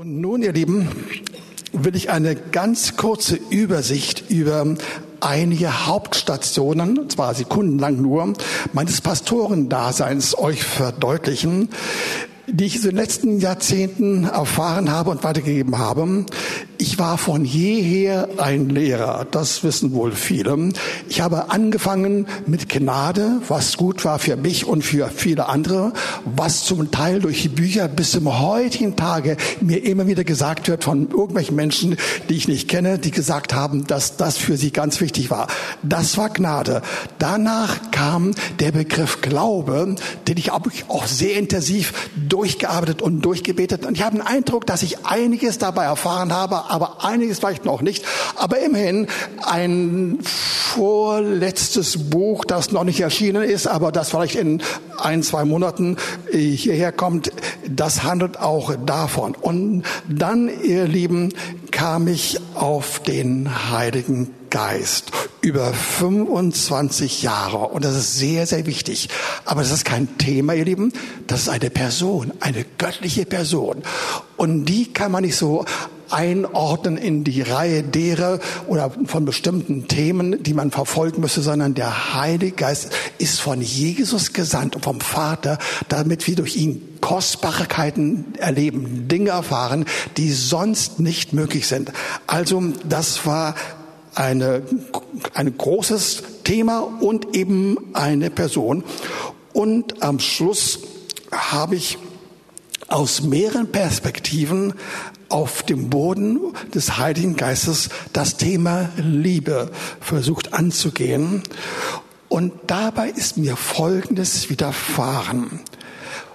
Und nun, ihr Lieben, will ich eine ganz kurze Übersicht über einige Hauptstationen, zwar sekundenlang nur, meines Pastorendaseins euch verdeutlichen, die ich in den letzten Jahrzehnten erfahren habe und weitergegeben habe. Ich war von jeher ein Lehrer, das wissen wohl viele. Ich habe angefangen mit Gnade, was gut war für mich und für viele andere, was zum Teil durch die Bücher bis zum heutigen Tage mir immer wieder gesagt wird von irgendwelchen Menschen, die ich nicht kenne, die gesagt haben, dass das für sie ganz wichtig war. Das war Gnade. Danach kam der Begriff Glaube, den ich auch sehr intensiv durchgearbeitet und durchgebetet. Und ich habe den Eindruck, dass ich einiges dabei erfahren habe, aber einiges vielleicht noch nicht. Aber immerhin ein vorletztes Buch, das noch nicht erschienen ist, aber das vielleicht in ein, zwei Monaten hierher kommt, das handelt auch davon. Und dann, ihr Lieben, kam ich auf den Heiligen Geist über 25 Jahre. Und das ist sehr, sehr wichtig. Aber das ist kein Thema, ihr Lieben. Das ist eine Person, eine göttliche Person. Und die kann man nicht so einordnen in die Reihe derer oder von bestimmten Themen, die man verfolgen müsse, sondern der Heilige Geist ist von Jesus gesandt und vom Vater, damit wir durch ihn Kostbarkeiten erleben, Dinge erfahren, die sonst nicht möglich sind. Also das war eine, ein großes Thema und eben eine Person. Und am Schluss habe ich aus mehreren Perspektiven auf dem Boden des Heiligen Geistes das Thema Liebe versucht anzugehen. Und dabei ist mir Folgendes widerfahren.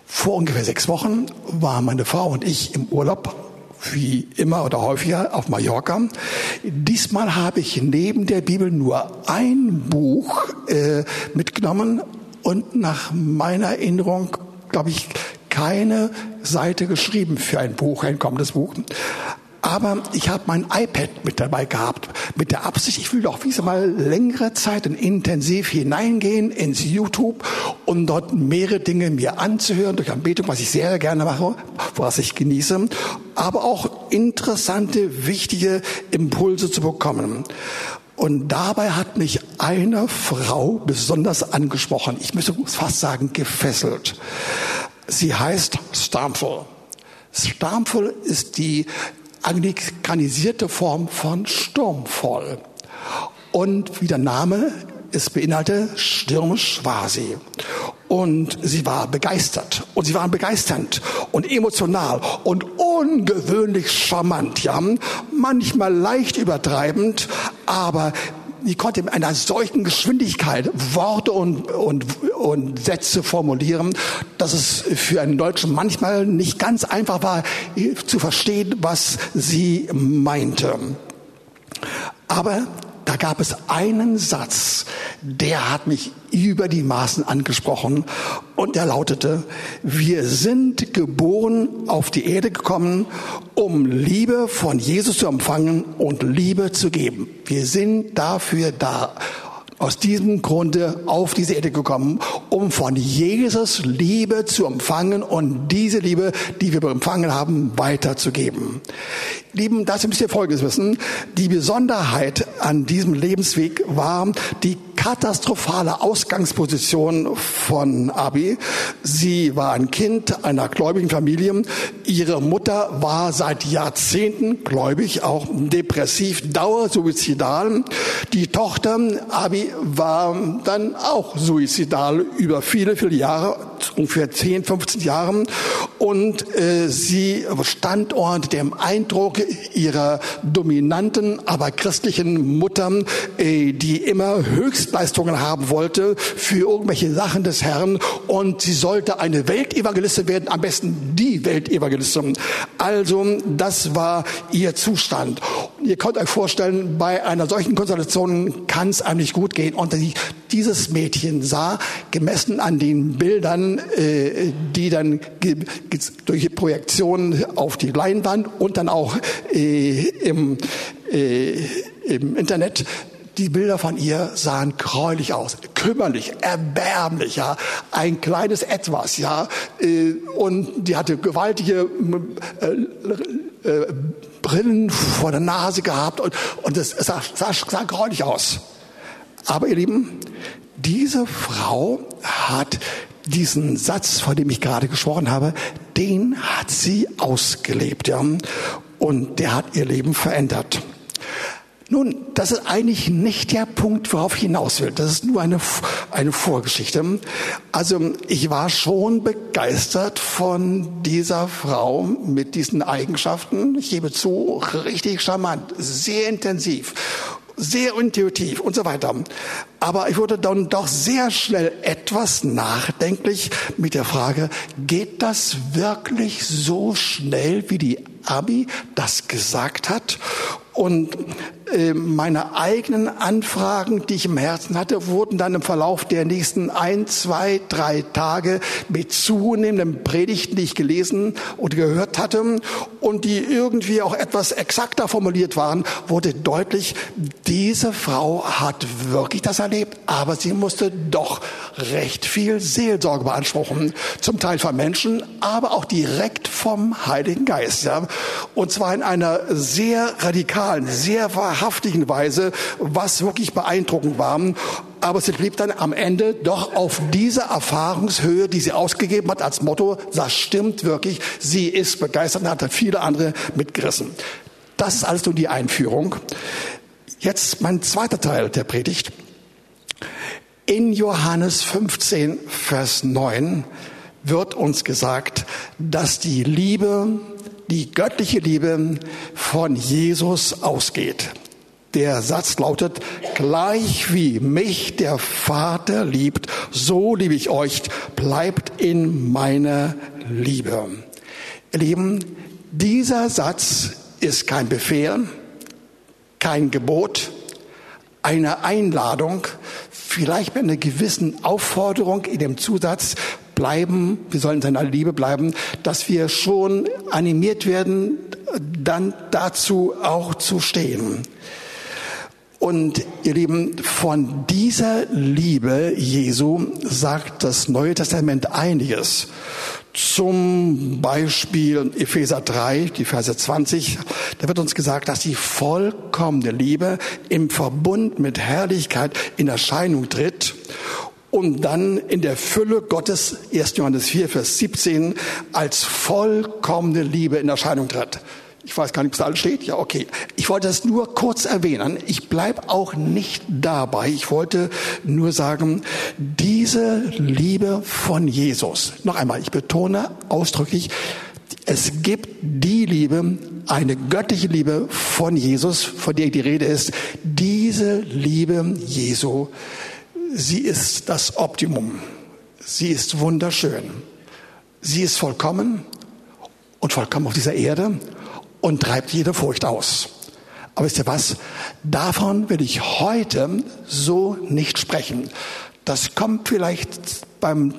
Vor ungefähr sechs Wochen waren meine Frau und ich im Urlaub wie immer oder häufiger auf Mallorca. Diesmal habe ich neben der Bibel nur ein Buch äh, mitgenommen und nach meiner Erinnerung, glaube ich, keine Seite geschrieben für ein Buch, ein kommendes Buch. Aber ich habe mein iPad mit dabei gehabt, mit der Absicht, ich will doch mal längere Zeit und intensiv hineingehen ins YouTube, um dort mehrere Dinge mir anzuhören durch Anbetung, was ich sehr gerne mache, was ich genieße, aber auch interessante, wichtige Impulse zu bekommen. Und dabei hat mich eine Frau besonders angesprochen. Ich müsste fast sagen, gefesselt. Sie heißt Stamfel. Stamfel ist die anglikanisierte Form von sturmvoll. Und wie der Name es beinhaltet, stürmisch war sie. Und sie war begeistert. Und sie waren begeisternd und emotional und ungewöhnlich charmant, ja. Manchmal leicht übertreibend, aber die konnte in einer solchen Geschwindigkeit Worte und, und, und Sätze formulieren, dass es für einen Deutschen manchmal nicht ganz einfach war zu verstehen, was sie meinte. Aber da gab es einen Satz, der hat mich über die Maßen angesprochen und der lautete, wir sind geboren auf die Erde gekommen, um Liebe von Jesus zu empfangen und Liebe zu geben. Wir sind dafür da aus diesem Grunde auf diese Erde gekommen, um von Jesus Liebe zu empfangen und diese Liebe, die wir empfangen haben, weiterzugeben. Lieben, das müsst ihr Folgendes wissen. Die Besonderheit an diesem Lebensweg war die katastrophale Ausgangsposition von Abi. Sie war ein Kind einer gläubigen Familie. Ihre Mutter war seit Jahrzehnten gläubig, auch depressiv, dauersuizidal. Die Tochter Abi war dann auch suizidal über viele, viele Jahre, ungefähr 10, 15 Jahren. Und äh, sie stand unter dem Eindruck ihrer dominanten, aber christlichen Mutter, äh, die immer Höchstleistungen haben wollte für irgendwelche Sachen des Herrn. Und sie sollte eine Weltevangelistin werden, am besten die Weltevangelistin. Also das war ihr Zustand. Ihr könnt euch vorstellen, bei einer solchen Konstellation kann es einem nicht gut gehen. Und dieses Mädchen sah, gemessen an den Bildern, äh, die dann durch Projektion auf die Leinwand und dann auch äh, im, äh, im Internet die Bilder von ihr sahen gräulich aus, kümmerlich, erbärmlich, ja, ein kleines Etwas, ja, äh, und die hatte gewaltige äh, äh, Brillen vor der Nase gehabt und, und es sah, sah, sah gräulich aus. Aber ihr Lieben, diese Frau hat diesen Satz, von dem ich gerade gesprochen habe, den hat sie ausgelebt, ja. Und der hat ihr Leben verändert. Nun, das ist eigentlich nicht der Punkt, worauf ich hinaus will. Das ist nur eine, eine Vorgeschichte. Also ich war schon begeistert von dieser Frau mit diesen Eigenschaften. Ich gebe zu, richtig charmant, sehr intensiv sehr intuitiv und so weiter. Aber ich wurde dann doch sehr schnell etwas nachdenklich mit der Frage, geht das wirklich so schnell, wie die Abi das gesagt hat? Und meine eigenen Anfragen, die ich im Herzen hatte, wurden dann im Verlauf der nächsten ein, zwei, drei Tage mit zunehmenden Predigten, die ich gelesen und gehört hatte und die irgendwie auch etwas exakter formuliert waren, wurde deutlich, diese Frau hat wirklich das erlebt, aber sie musste doch recht viel Seelsorge beanspruchen, zum Teil von Menschen, aber auch direkt vom Heiligen Geist. Ja? Und zwar in einer sehr radikalen radikalen, sehr wahrhaftigen Weise, was wirklich beeindruckend war. Aber sie blieb dann am Ende doch auf dieser Erfahrungshöhe, die sie ausgegeben hat als Motto, das stimmt wirklich, sie ist begeistert und hat viele andere mitgerissen. Das ist nur die Einführung. Jetzt mein zweiter Teil der Predigt. In Johannes 15, Vers 9 wird uns gesagt, dass die Liebe die göttliche Liebe von Jesus ausgeht. Der Satz lautet, gleich wie mich der Vater liebt, so liebe ich euch, bleibt in meiner Liebe. Ihr Lieben, dieser Satz ist kein Befehl, kein Gebot, eine Einladung, vielleicht mit einer gewissen Aufforderung in dem Zusatz, bleiben, wir sollen in seiner Liebe bleiben, dass wir schon animiert werden, dann dazu auch zu stehen. Und ihr Lieben, von dieser Liebe Jesu sagt das Neue Testament einiges. Zum Beispiel Epheser 3, die Verse 20, da wird uns gesagt, dass die vollkommene Liebe im Verbund mit Herrlichkeit in Erscheinung tritt und dann in der Fülle Gottes, 1. Johannes 4, Vers 17, als vollkommene Liebe in Erscheinung tritt. Ich weiß gar nicht, ob es alles steht. Ja, okay. Ich wollte das nur kurz erwähnen. Ich bleib auch nicht dabei. Ich wollte nur sagen, diese Liebe von Jesus. Noch einmal, ich betone ausdrücklich, es gibt die Liebe, eine göttliche Liebe von Jesus, von der die Rede ist. Diese Liebe Jesu sie ist das Optimum. Sie ist wunderschön. Sie ist vollkommen und vollkommen auf dieser Erde und treibt jede Furcht aus. Aber wisst ihr was? Davon will ich heute so nicht sprechen. Das kommt vielleicht beim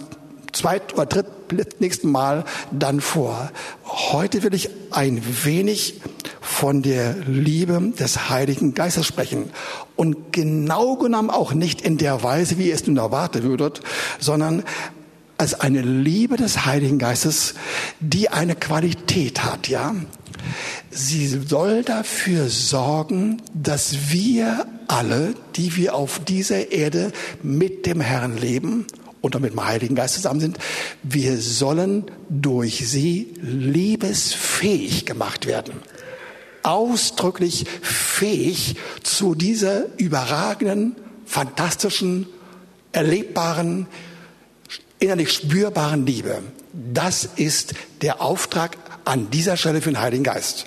zweit oder dritt nächsten Mal dann vor. Heute will ich ein wenig von der Liebe des Heiligen Geistes sprechen. Und genau genommen auch nicht in der Weise, wie ihr es nun erwartet würdet, sondern als eine Liebe des Heiligen Geistes, die eine Qualität hat, ja. Sie soll dafür sorgen, dass wir alle, die wir auf dieser Erde mit dem Herrn leben und mit dem Heiligen Geist zusammen sind, wir sollen durch sie liebesfähig gemacht werden ausdrücklich fähig zu dieser überragenden, fantastischen, erlebbaren, innerlich spürbaren Liebe. Das ist der Auftrag an dieser Stelle für den Heiligen Geist.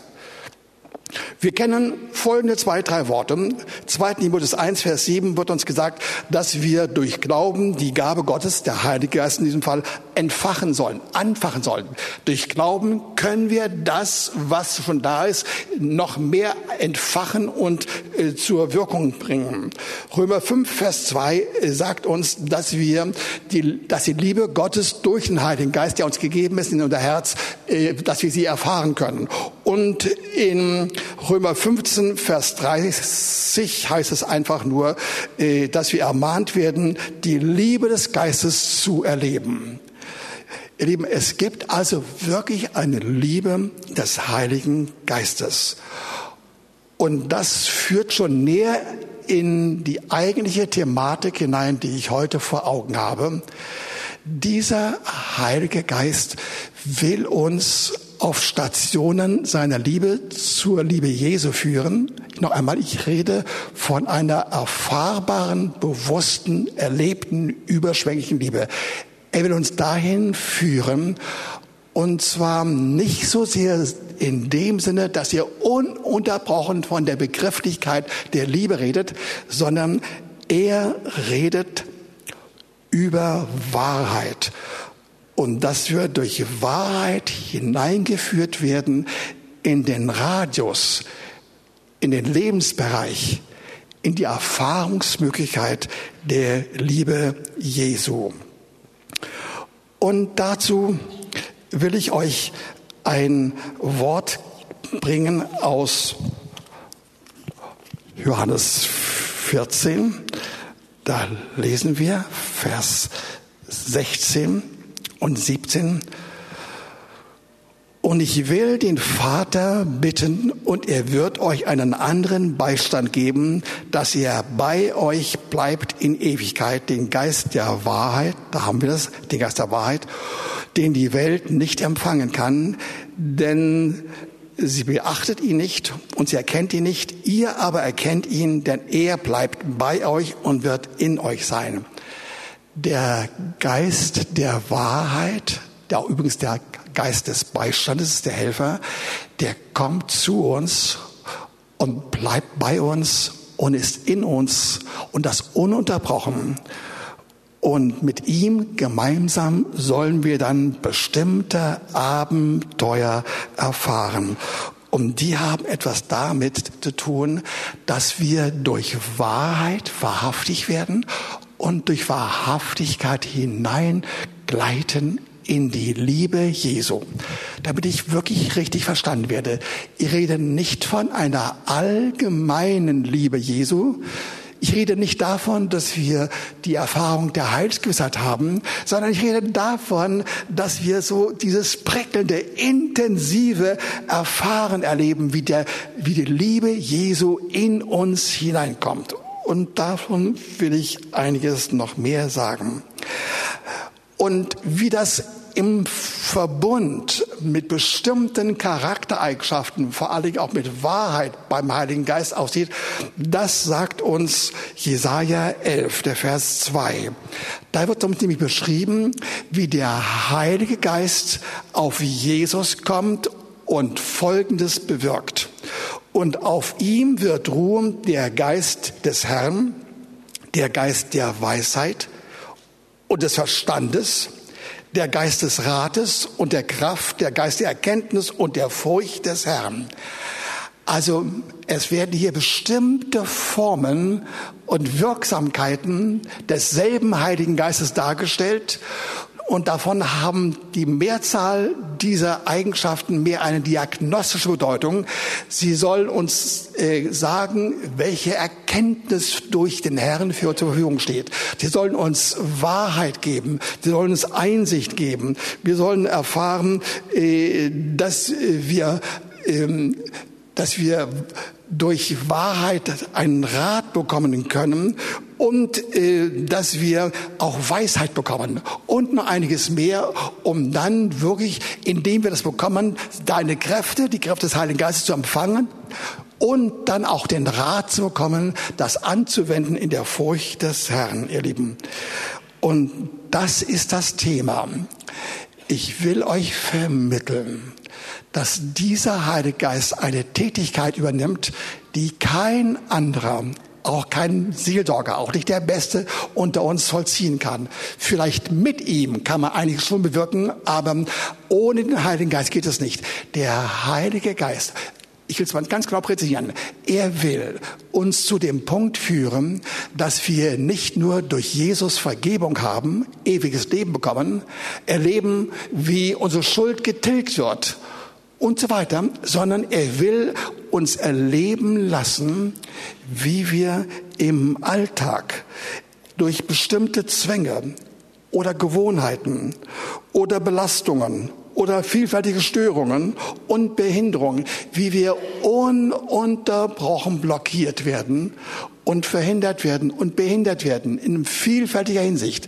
Wir kennen folgende zwei, drei Worte. 2. Timotheus 1, Vers 7 wird uns gesagt, dass wir durch Glauben die Gabe Gottes, der Heilige Geist in diesem Fall, entfachen sollen, anfachen sollen. Durch Glauben können wir das, was schon da ist, noch mehr entfachen und äh, zur Wirkung bringen. Römer 5, Vers 2 äh, sagt uns, dass wir die, dass die Liebe Gottes durch den Heiligen Geist, der uns gegeben ist in unser Herz, äh, dass wir sie erfahren können. Und in Römer 15, Vers 30 heißt es einfach nur, äh, dass wir ermahnt werden, die Liebe des Geistes zu erleben. Ihr Lieben, es gibt also wirklich eine Liebe des Heiligen Geistes. Und das führt schon näher in die eigentliche Thematik hinein, die ich heute vor Augen habe. Dieser Heilige Geist will uns auf Stationen seiner Liebe zur Liebe Jesu führen. Noch einmal, ich rede von einer erfahrbaren, bewussten, erlebten, überschwänglichen Liebe. Er will uns dahin führen, und zwar nicht so sehr in dem Sinne, dass ihr ununterbrochen von der Begrifflichkeit der Liebe redet, sondern er redet über Wahrheit. Und dass wir durch Wahrheit hineingeführt werden in den Radius, in den Lebensbereich, in die Erfahrungsmöglichkeit der Liebe Jesu. Und dazu will ich euch ein Wort bringen aus Johannes 14. Da lesen wir Vers 16 und 17. Und ich will den Vater bitten, und er wird euch einen anderen Beistand geben, dass er bei euch bleibt in Ewigkeit, den Geist der Wahrheit, da haben wir das, den Geist der Wahrheit, den die Welt nicht empfangen kann, denn sie beachtet ihn nicht und sie erkennt ihn nicht, ihr aber erkennt ihn, denn er bleibt bei euch und wird in euch sein. Der Geist der Wahrheit, der übrigens der Geist des Beistandes, der Helfer, der kommt zu uns und bleibt bei uns und ist in uns und das ununterbrochen. Und mit ihm gemeinsam sollen wir dann bestimmte Abenteuer erfahren. Und die haben etwas damit zu tun, dass wir durch Wahrheit wahrhaftig werden und durch Wahrhaftigkeit hineingleiten in die Liebe Jesu. Damit ich wirklich richtig verstanden werde. Ich rede nicht von einer allgemeinen Liebe Jesu, ich rede nicht davon, dass wir die Erfahrung der Heilsgewissheit haben, sondern ich rede davon, dass wir so dieses prickelnde, intensive Erfahren erleben, wie, der, wie die Liebe Jesu in uns hineinkommt. Und davon will ich einiges noch mehr sagen. Und wie das im Verbund mit bestimmten Charaktereigenschaften, vor allen Dingen auch mit Wahrheit beim Heiligen Geist aussieht, das sagt uns Jesaja 11, der Vers 2. Da wird uns nämlich beschrieben, wie der Heilige Geist auf Jesus kommt und Folgendes bewirkt. Und auf ihm wird ruhen der Geist des Herrn, der Geist der Weisheit und des Verstandes, der Geist des Rates und der Kraft, der Geist der Erkenntnis und der Furcht des Herrn. Also es werden hier bestimmte Formen und Wirksamkeiten desselben Heiligen Geistes dargestellt und davon haben die Mehrzahl dieser Eigenschaften mehr eine diagnostische Bedeutung. Sie sollen uns äh, sagen, welche Erkenntnis durch den Herrn für zur Verfügung steht. Sie sollen uns Wahrheit geben. Sie sollen uns Einsicht geben. Wir sollen erfahren, äh, dass wir ähm, dass wir durch Wahrheit einen Rat bekommen können und äh, dass wir auch Weisheit bekommen und noch einiges mehr, um dann wirklich, indem wir das bekommen, deine Kräfte, die Kräfte des Heiligen Geistes zu empfangen und dann auch den Rat zu bekommen, das anzuwenden in der Furcht des Herrn, ihr Lieben. Und das ist das Thema. Ich will euch vermitteln, dass dieser Heilige Geist eine Tätigkeit übernimmt, die kein anderer auch kein Seelsorger, auch nicht der Beste unter uns vollziehen kann. Vielleicht mit ihm kann man einiges schon bewirken, aber ohne den Heiligen Geist geht es nicht. Der Heilige Geist, ich will es mal ganz genau präzisieren, er will uns zu dem Punkt führen, dass wir nicht nur durch Jesus Vergebung haben, ewiges Leben bekommen, erleben, wie unsere Schuld getilgt wird und so weiter, sondern er will uns erleben lassen, wie wir im Alltag durch bestimmte Zwänge, oder Gewohnheiten oder Belastungen oder vielfältige Störungen und Behinderungen, wie wir ununterbrochen blockiert werden und verhindert werden und behindert werden in vielfältiger Hinsicht.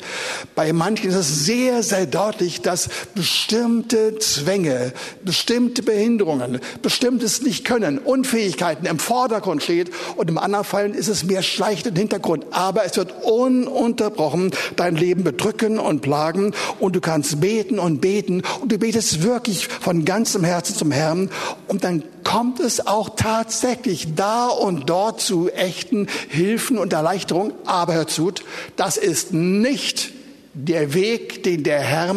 Bei manchen ist es sehr, sehr deutlich, dass bestimmte Zwänge, bestimmte Behinderungen, bestimmtes Nicht-Können, Unfähigkeiten im Vordergrund steht und im anderen Fall ist es mehr schleichend im Hintergrund. Aber es wird ununterbrochen dein Leben bedrücken und plagen und du kannst beten und beten und du betest wirklich von ganzem Herzen zum Herrn und dann kommt es auch tatsächlich da und dort zu echten Hilfen und Erleichterungen. Aber hört zu, das ist nicht der Weg, den der Herr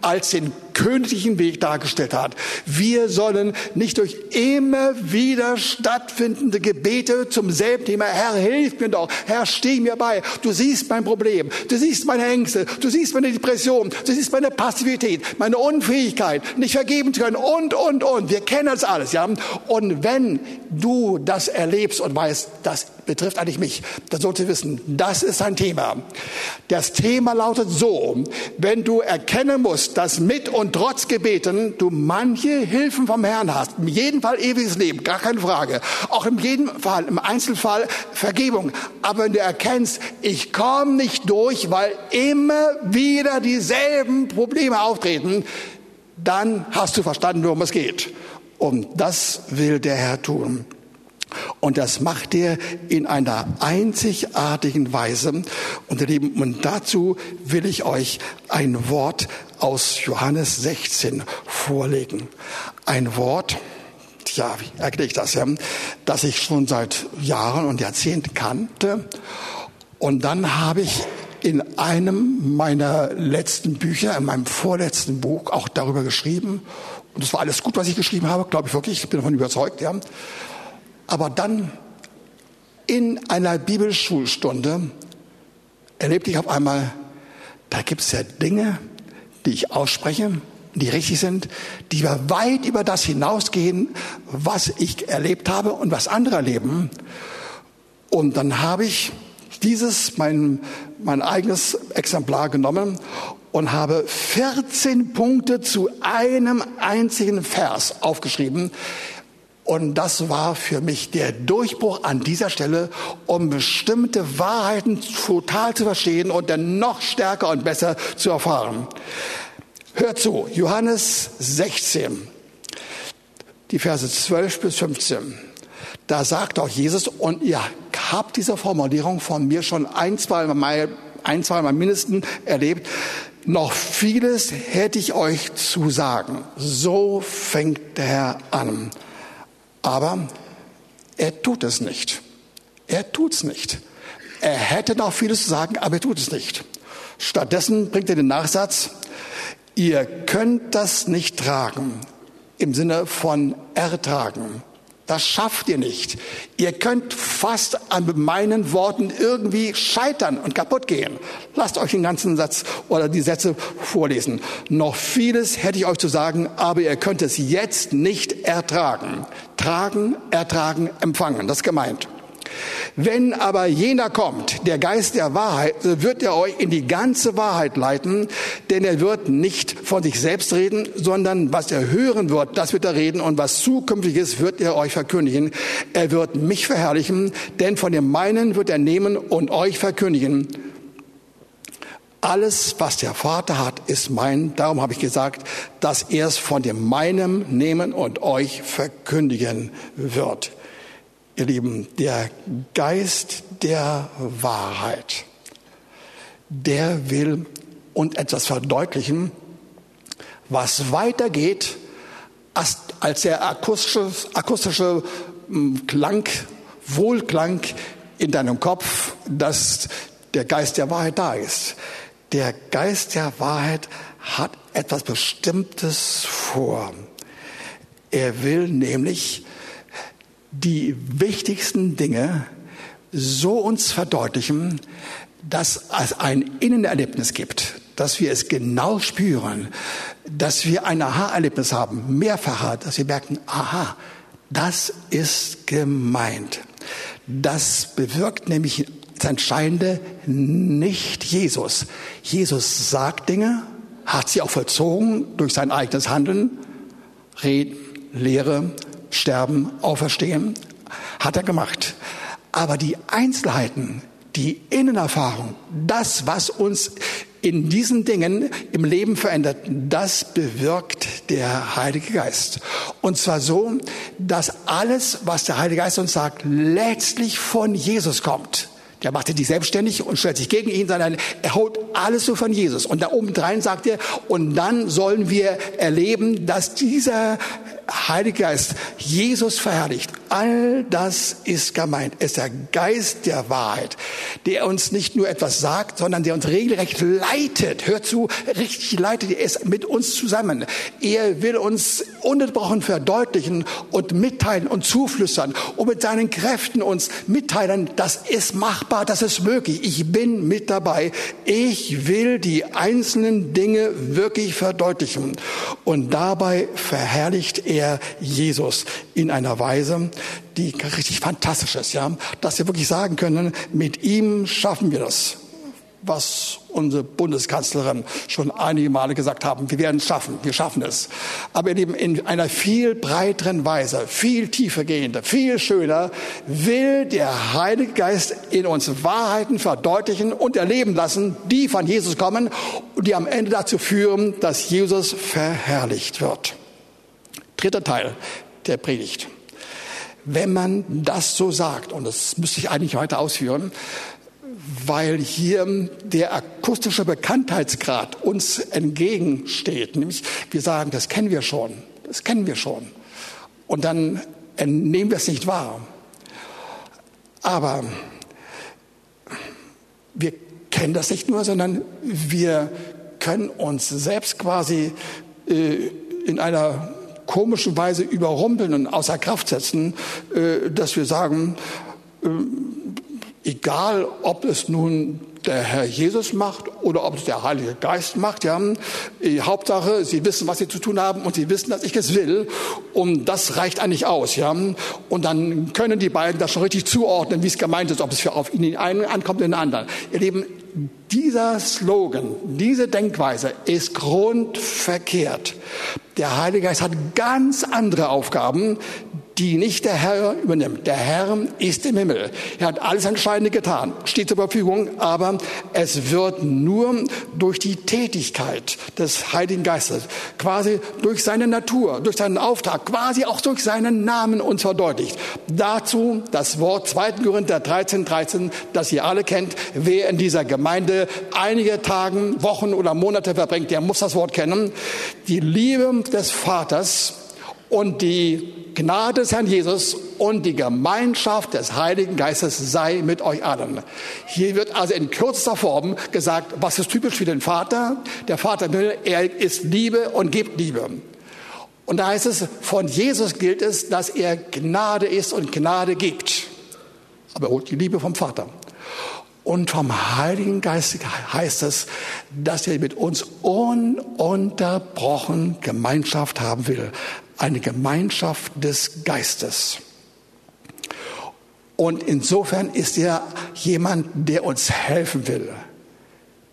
als den königlichen Weg dargestellt hat. Wir sollen nicht durch immer wieder stattfindende Gebete zum selben Thema, Herr, hilf mir doch, Herr, steh mir bei, du siehst mein Problem, du siehst meine Ängste, du siehst meine Depression, du siehst meine Passivität, meine Unfähigkeit, nicht vergeben zu können und, und, und. Wir kennen das alles, ja. Und wenn du das erlebst und weißt, das betrifft eigentlich mich, dann solltest du wissen, das ist ein Thema. Das Thema lautet so, wenn du erkennen musst, dass mit und trotz Gebeten du manche Hilfen vom Herrn hast, in jedem Fall ewiges Leben, gar keine Frage, auch in jedem Fall, im Einzelfall Vergebung. Aber wenn du erkennst, ich komme nicht durch, weil immer wieder dieselben Probleme auftreten, dann hast du verstanden, worum es geht. Und das will der Herr tun. Und das macht er in einer einzigartigen Weise. Und dazu will ich euch ein Wort aus Johannes 16 vorlegen. Ein Wort, ja, wie erkläre ich das, ja, das ich schon seit Jahren und Jahrzehnten kannte. Und dann habe ich in einem meiner letzten Bücher, in meinem vorletzten Buch auch darüber geschrieben. Und es war alles gut, was ich geschrieben habe, glaube ich wirklich, ich bin davon überzeugt, ja. Aber dann in einer Bibelschulstunde erlebte ich auf einmal, da gibt es ja Dinge, die ich ausspreche, die richtig sind, die weit über das hinausgehen, was ich erlebt habe und was andere erleben. Und dann habe ich dieses, mein, mein eigenes Exemplar genommen und habe 14 Punkte zu einem einzigen Vers aufgeschrieben, und das war für mich der Durchbruch an dieser Stelle, um bestimmte Wahrheiten total zu verstehen und dann noch stärker und besser zu erfahren. Hört zu, Johannes 16, die Verse 12 bis 15. Da sagt auch Jesus, und ihr habt diese Formulierung von mir schon ein, zwei Mal, ein, zwei Mal mindestens erlebt, noch vieles hätte ich euch zu sagen. So fängt der Herr an. Aber er tut es nicht. Er tut es nicht. Er hätte noch vieles zu sagen, aber er tut es nicht. Stattdessen bringt er den Nachsatz, ihr könnt das nicht tragen, im Sinne von ertragen. Das schafft ihr nicht. Ihr könnt fast an meinen Worten irgendwie scheitern und kaputt gehen. Lasst euch den ganzen Satz oder die Sätze vorlesen. Noch vieles hätte ich euch zu sagen, aber ihr könnt es jetzt nicht ertragen. Tragen, ertragen, empfangen. Das ist gemeint. Wenn aber jener kommt, der Geist der Wahrheit, wird er euch in die ganze Wahrheit leiten, denn er wird nicht von sich selbst reden, sondern was er hören wird, das wird er reden und was zukünftig ist, wird er euch verkündigen. Er wird mich verherrlichen, denn von dem meinen wird er nehmen und euch verkündigen. Alles, was der Vater hat, ist mein. Darum habe ich gesagt, dass er es von dem meinem nehmen und euch verkündigen wird. Ihr Lieben, der Geist der Wahrheit, der will und etwas verdeutlichen, was weitergeht als, als der akustische, akustische hm, Klang, Wohlklang in deinem Kopf, dass der Geist der Wahrheit da ist. Der Geist der Wahrheit hat etwas Bestimmtes vor. Er will nämlich die wichtigsten Dinge so uns verdeutlichen, dass es ein Innenerlebnis gibt, dass wir es genau spüren, dass wir ein Aha-Erlebnis haben, mehrfacher, dass wir merken, aha, das ist gemeint. Das bewirkt nämlich das Entscheidende nicht Jesus. Jesus sagt Dinge, hat sie auch vollzogen durch sein eigenes Handeln, Reden, Lehre, Sterben, Auferstehen, hat er gemacht. Aber die Einzelheiten, die Innenerfahrung, das, was uns in diesen Dingen im Leben verändert, das bewirkt der Heilige Geist. Und zwar so, dass alles, was der Heilige Geist uns sagt, letztlich von Jesus kommt. Der macht sich selbstständig und stellt sich gegen ihn, sondern er holt alles so von Jesus. Und da oben drein sagt er, und dann sollen wir erleben, dass dieser Heilige Geist Jesus verherrlicht. All das ist gemeint. Es ist der Geist der Wahrheit, der uns nicht nur etwas sagt, sondern der uns regelrecht leitet. Hört zu, richtig leitet. Er ist mit uns zusammen. Er will uns ununterbrochen verdeutlichen und mitteilen und zuflüstern und mit seinen Kräften uns mitteilen, das ist machbar, das ist möglich. Ich bin mit dabei. Ich will die einzelnen Dinge wirklich verdeutlichen. Und dabei verherrlicht er Jesus in einer Weise, die richtig fantastisch ist, ja, dass wir wirklich sagen können, mit ihm schaffen wir das was unsere Bundeskanzlerin schon einige Male gesagt haben. Wir werden es schaffen, wir schaffen es. Aber eben in einer viel breiteren Weise, viel tiefer gehender, viel schöner, will der Heilige Geist in uns Wahrheiten verdeutlichen und erleben lassen, die von Jesus kommen und die am Ende dazu führen, dass Jesus verherrlicht wird. Dritter Teil der Predigt. Wenn man das so sagt, und das müsste ich eigentlich weiter ausführen, weil hier der akustische Bekanntheitsgrad uns entgegensteht. Nämlich wir sagen, das kennen wir schon, das kennen wir schon. Und dann nehmen wir es nicht wahr. Aber wir kennen das nicht nur, sondern wir können uns selbst quasi äh, in einer komischen Weise überrumpeln und außer Kraft setzen, äh, dass wir sagen, äh, Egal, ob es nun der Herr Jesus macht oder ob es der Heilige Geist macht. Ja. Die Hauptsache, Sie wissen, was Sie zu tun haben und Sie wissen, dass ich es will. Und das reicht eigentlich aus. Ja. Und dann können die beiden das schon richtig zuordnen, wie es gemeint ist, ob es für auf ihnen einen ankommt oder den anderen. Ihr Lieben, dieser Slogan, diese Denkweise ist grundverkehrt. Der Heilige Geist hat ganz andere Aufgaben, die nicht der Herr übernimmt. Der Herr ist im Himmel. Er hat alles Entscheidende getan, steht zur Verfügung, aber es wird nur durch die Tätigkeit des Heiligen Geistes, quasi durch seine Natur, durch seinen Auftrag, quasi auch durch seinen Namen uns verdeutlicht. Dazu das Wort 2. Korinther 13, 13, das ihr alle kennt. Wer in dieser Gemeinde einige Tagen, Wochen oder Monate verbringt, der muss das Wort kennen. Die Liebe des Vaters und die Gnade des Herrn Jesus und die Gemeinschaft des Heiligen Geistes sei mit euch allen. Hier wird also in kürzester Form gesagt, was ist typisch für den Vater? Der Vater will, er ist Liebe und gibt Liebe. Und da heißt es, von Jesus gilt es, dass er Gnade ist und Gnade gibt. Aber er holt die Liebe vom Vater. Und vom Heiligen Geist heißt es, dass er mit uns ununterbrochen Gemeinschaft haben will eine Gemeinschaft des Geistes. Und insofern ist er jemand, der uns helfen will,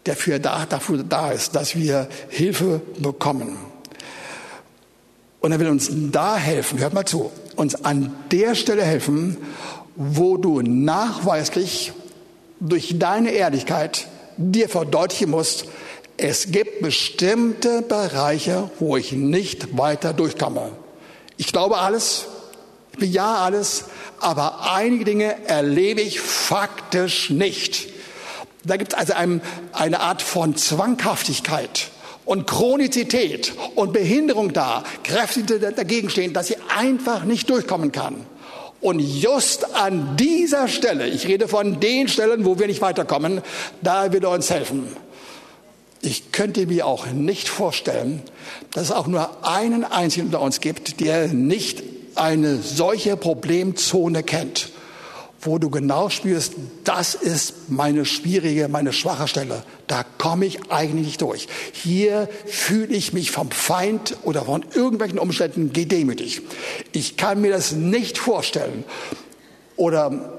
der für da, dafür da ist, dass wir Hilfe bekommen. Und er will uns da helfen, hört mal zu, uns an der Stelle helfen, wo du nachweislich durch deine Ehrlichkeit dir verdeutlichen musst, es gibt bestimmte Bereiche, wo ich nicht weiter durchkomme. Ich glaube alles, ich bejahe alles, aber einige Dinge erlebe ich faktisch nicht. Da gibt es also ein, eine Art von Zwanghaftigkeit und Chronizität und Behinderung da, Kräfte, die dagegen stehen, dass sie einfach nicht durchkommen kann. Und just an dieser Stelle, ich rede von den Stellen, wo wir nicht weiterkommen, da will er uns helfen. Ich könnte mir auch nicht vorstellen, dass es auch nur einen einzigen unter uns gibt, der nicht eine solche Problemzone kennt, wo du genau spürst, das ist meine schwierige, meine schwache Stelle. Da komme ich eigentlich nicht durch. Hier fühle ich mich vom Feind oder von irgendwelchen Umständen gedemütigt. Ich kann mir das nicht vorstellen. Oder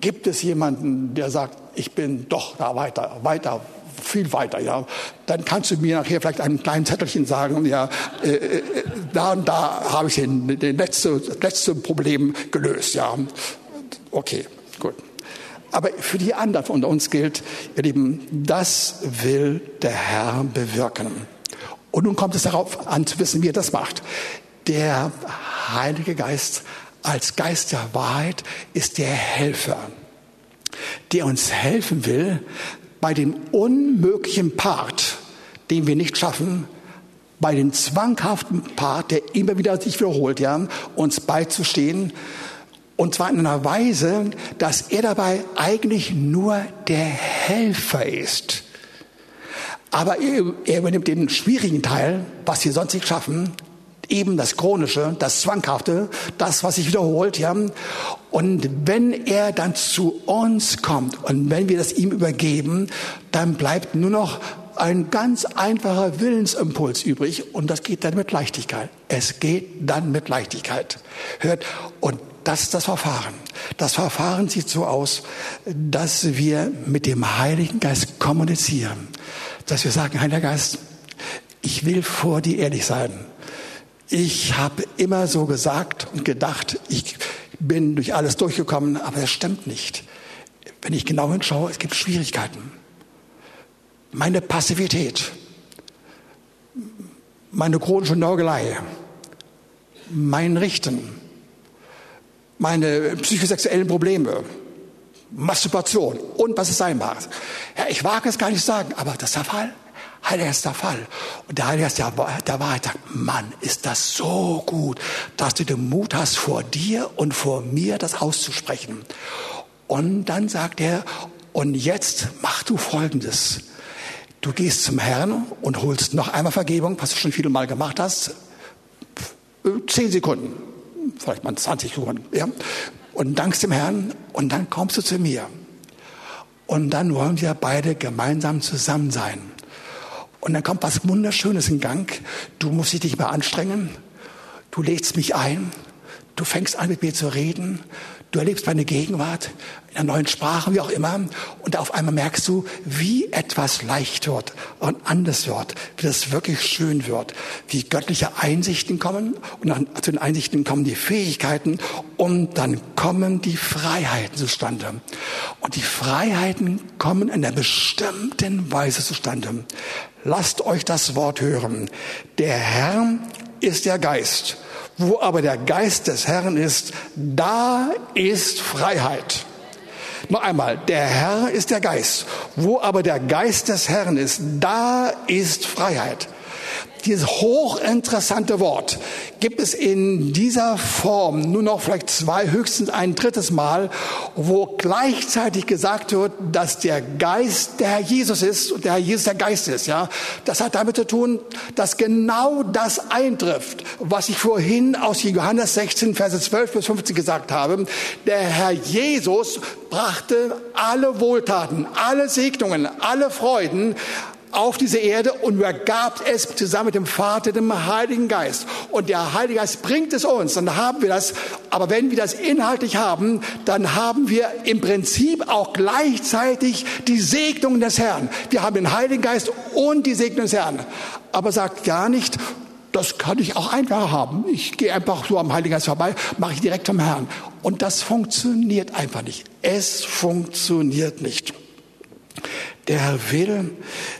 gibt es jemanden, der sagt, ich bin doch da weiter, weiter, viel weiter, ja. Dann kannst du mir nachher vielleicht ein kleines Zettelchen sagen, ja, äh, äh, da und da habe ich den, den letzte, das letzte Problem gelöst, ja. Okay, gut. Aber für die anderen von uns gilt, ihr Lieben, das will der Herr bewirken. Und nun kommt es darauf an zu wissen, wie er das macht. Der Heilige Geist als Geist der Wahrheit ist der Helfer, der uns helfen will, bei dem unmöglichen Part, den wir nicht schaffen, bei dem zwanghaften Part, der immer wieder sich wiederholt, ja, uns beizustehen. Und zwar in einer Weise, dass er dabei eigentlich nur der Helfer ist. Aber er, er übernimmt den schwierigen Teil, was wir sonst nicht schaffen, eben das Chronische, das Zwanghafte, das, was sich wiederholt, ja. Und wenn er dann zu uns kommt und wenn wir das ihm übergeben, dann bleibt nur noch ein ganz einfacher Willensimpuls übrig und das geht dann mit Leichtigkeit. Es geht dann mit Leichtigkeit. Hört, und das ist das Verfahren. Das Verfahren sieht so aus, dass wir mit dem Heiligen Geist kommunizieren. Dass wir sagen, Heiliger Geist, ich will vor dir ehrlich sein. Ich habe immer so gesagt und gedacht, ich bin durch alles durchgekommen, aber es stimmt nicht. Wenn ich genau hinschaue, es gibt Schwierigkeiten. Meine Passivität, meine chronische Nörgelei, mein Richten, meine psychosexuellen Probleme, Masturbation und was es sein. Ja, ich wage es gar nicht sagen, aber das ist der Fall. Der Fall. Und der Heilige Geist der, Wahrheit sagt, Mann, ist das so gut, dass du den Mut hast, vor dir und vor mir das auszusprechen. Und dann sagt er, und jetzt mach du Folgendes. Du gehst zum Herrn und holst noch einmal Vergebung, was du schon viele Mal gemacht hast. Zehn Sekunden, vielleicht mal 20 Sekunden, ja. Und dankst dem Herrn und dann kommst du zu mir. Und dann wollen wir beide gemeinsam zusammen sein. Und dann kommt was Wunderschönes in Gang. Du musst dich nicht mehr anstrengen. Du lädst mich ein. Du fängst an, mit mir zu reden. Du erlebst meine Gegenwart in einer neuen Sprache, wie auch immer. Und auf einmal merkst du, wie etwas leicht wird und anders wird, wie das wirklich schön wird, wie göttliche Einsichten kommen. Und zu den Einsichten kommen die Fähigkeiten und dann kommen die Freiheiten zustande. Und die Freiheiten kommen in einer bestimmten Weise zustande. Lasst euch das Wort hören. Der Herr ist der Geist. Wo aber der Geist des Herrn ist, da ist Freiheit. Noch einmal, der Herr ist der Geist. Wo aber der Geist des Herrn ist, da ist Freiheit. Dieses hochinteressante Wort gibt es in dieser Form nur noch vielleicht zwei, höchstens ein drittes Mal, wo gleichzeitig gesagt wird, dass der Geist der Herr Jesus ist und der Herr Jesus der Geist ist. Ja, das hat damit zu tun, dass genau das eintrifft, was ich vorhin aus Johannes 16, Verse 12 bis 15 gesagt habe. Der Herr Jesus brachte alle Wohltaten, alle Segnungen, alle Freuden auf diese Erde und übergab es zusammen mit dem Vater, dem Heiligen Geist. Und der Heilige Geist bringt es uns, dann haben wir das. Aber wenn wir das inhaltlich haben, dann haben wir im Prinzip auch gleichzeitig die Segnung des Herrn. Wir haben den Heiligen Geist und die Segnung des Herrn. Aber sagt gar nicht, das kann ich auch einfach haben. Ich gehe einfach so am Heiligen Geist vorbei, mache ich direkt zum Herrn. Und das funktioniert einfach nicht. Es funktioniert nicht. Der Herr will,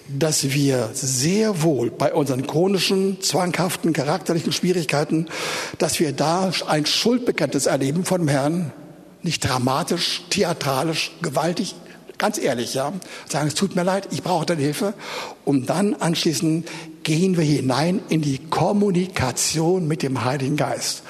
dass wir sehr wohl bei unseren chronischen, zwanghaften, charakterlichen Schwierigkeiten, dass wir da ein Schuldbekenntnis erleben von dem Herrn, nicht dramatisch, theatralisch, gewaltig, ganz ehrlich, ja, sagen, es tut mir leid, ich brauche deine Hilfe, um dann anschließend gehen wir hinein in die Kommunikation mit dem Heiligen Geist.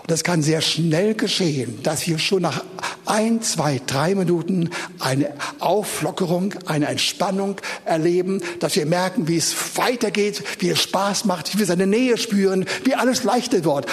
Und das kann sehr schnell geschehen, dass wir schon nach ein, zwei, drei Minuten eine Auflockerung, eine Entspannung erleben, dass wir merken, wie es weitergeht, wie es Spaß macht, wie wir seine Nähe spüren, wie alles leichter wird.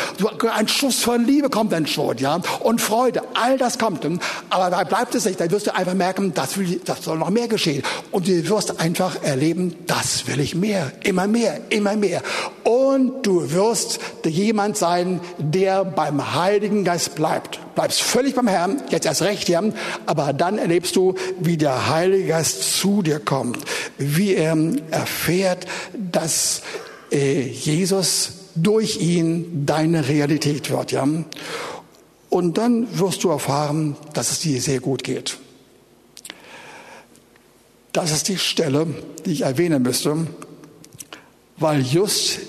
Ein Schuss von Liebe kommt dann schon, ja, und Freude, all das kommt. Aber da bleibt es nicht, dann wirst du einfach merken, das, will, das soll noch mehr geschehen. Und du wirst einfach erleben, das will ich mehr, immer mehr, immer mehr. Und du wirst jemand sein, der beim Heiligen Geist bleibt. Bleibst völlig beim Herrn, jetzt erst recht, ja. Aber dann erlebst du, wie der Heilige Geist zu dir kommt, wie er erfährt, dass äh, Jesus durch ihn deine Realität wird, ja. Und dann wirst du erfahren, dass es dir sehr gut geht. Das ist die Stelle, die ich erwähnen müsste, weil just